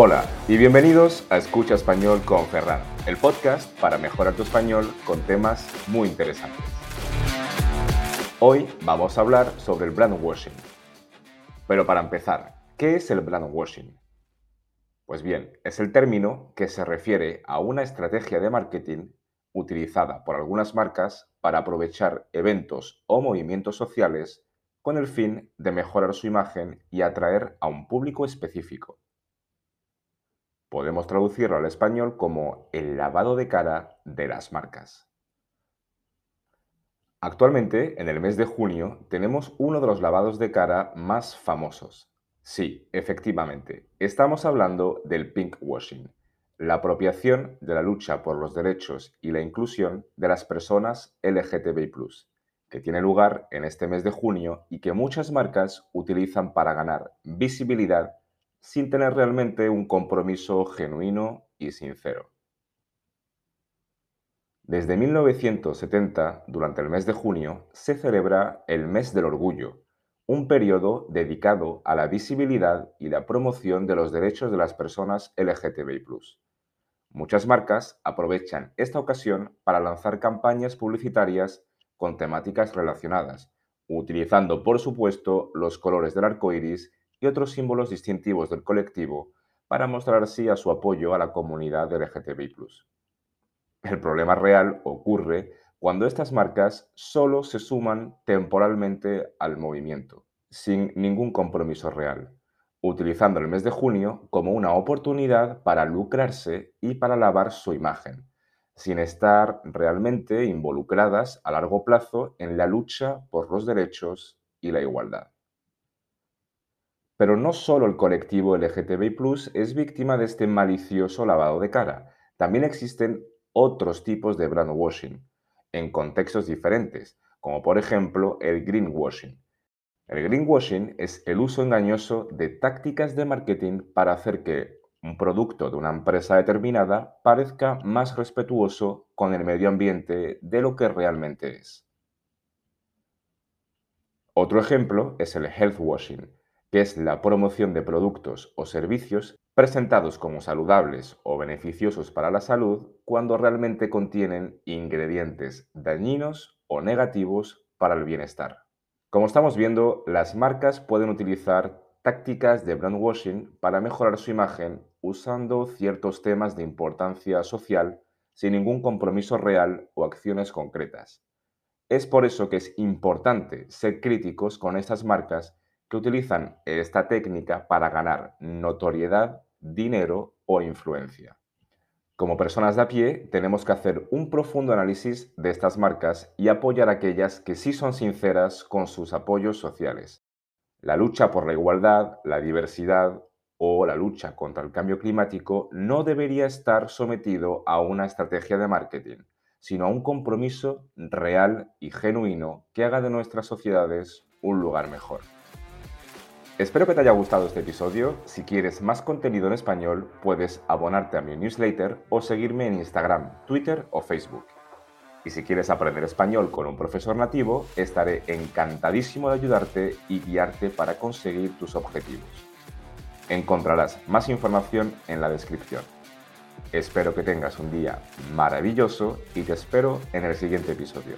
Hola y bienvenidos a Escucha Español con Ferran, el podcast para mejorar tu español con temas muy interesantes. Hoy vamos a hablar sobre el brand washing. Pero para empezar, ¿qué es el brand washing? Pues bien, es el término que se refiere a una estrategia de marketing utilizada por algunas marcas para aprovechar eventos o movimientos sociales con el fin de mejorar su imagen y atraer a un público específico. Podemos traducirlo al español como el lavado de cara de las marcas. Actualmente, en el mes de junio, tenemos uno de los lavados de cara más famosos. Sí, efectivamente, estamos hablando del pink washing, la apropiación de la lucha por los derechos y la inclusión de las personas LGTBI, que tiene lugar en este mes de junio y que muchas marcas utilizan para ganar visibilidad sin tener realmente un compromiso genuino y sincero. Desde 1970, durante el mes de junio, se celebra el Mes del Orgullo, un periodo dedicado a la visibilidad y la promoción de los derechos de las personas LGTBI. Muchas marcas aprovechan esta ocasión para lanzar campañas publicitarias con temáticas relacionadas, utilizando por supuesto los colores del arco iris y otros símbolos distintivos del colectivo para mostrar así a su apoyo a la comunidad LGTBI. El problema real ocurre cuando estas marcas solo se suman temporalmente al movimiento, sin ningún compromiso real, utilizando el mes de junio como una oportunidad para lucrarse y para lavar su imagen, sin estar realmente involucradas a largo plazo en la lucha por los derechos y la igualdad. Pero no solo el colectivo LGTBI es víctima de este malicioso lavado de cara. También existen otros tipos de brandwashing, en contextos diferentes, como por ejemplo el greenwashing. El greenwashing es el uso engañoso de tácticas de marketing para hacer que un producto de una empresa determinada parezca más respetuoso con el medio ambiente de lo que realmente es. Otro ejemplo es el health washing, que es la promoción de productos o servicios presentados como saludables o beneficiosos para la salud cuando realmente contienen ingredientes dañinos o negativos para el bienestar. Como estamos viendo, las marcas pueden utilizar tácticas de brandwashing para mejorar su imagen usando ciertos temas de importancia social sin ningún compromiso real o acciones concretas. Es por eso que es importante ser críticos con estas marcas que utilizan esta técnica para ganar notoriedad, dinero o influencia. Como personas de a pie, tenemos que hacer un profundo análisis de estas marcas y apoyar a aquellas que sí son sinceras con sus apoyos sociales. La lucha por la igualdad, la diversidad o la lucha contra el cambio climático no debería estar sometido a una estrategia de marketing, sino a un compromiso real y genuino que haga de nuestras sociedades un lugar mejor. Espero que te haya gustado este episodio. Si quieres más contenido en español, puedes abonarte a mi newsletter o seguirme en Instagram, Twitter o Facebook. Y si quieres aprender español con un profesor nativo, estaré encantadísimo de ayudarte y guiarte para conseguir tus objetivos. Encontrarás más información en la descripción. Espero que tengas un día maravilloso y te espero en el siguiente episodio.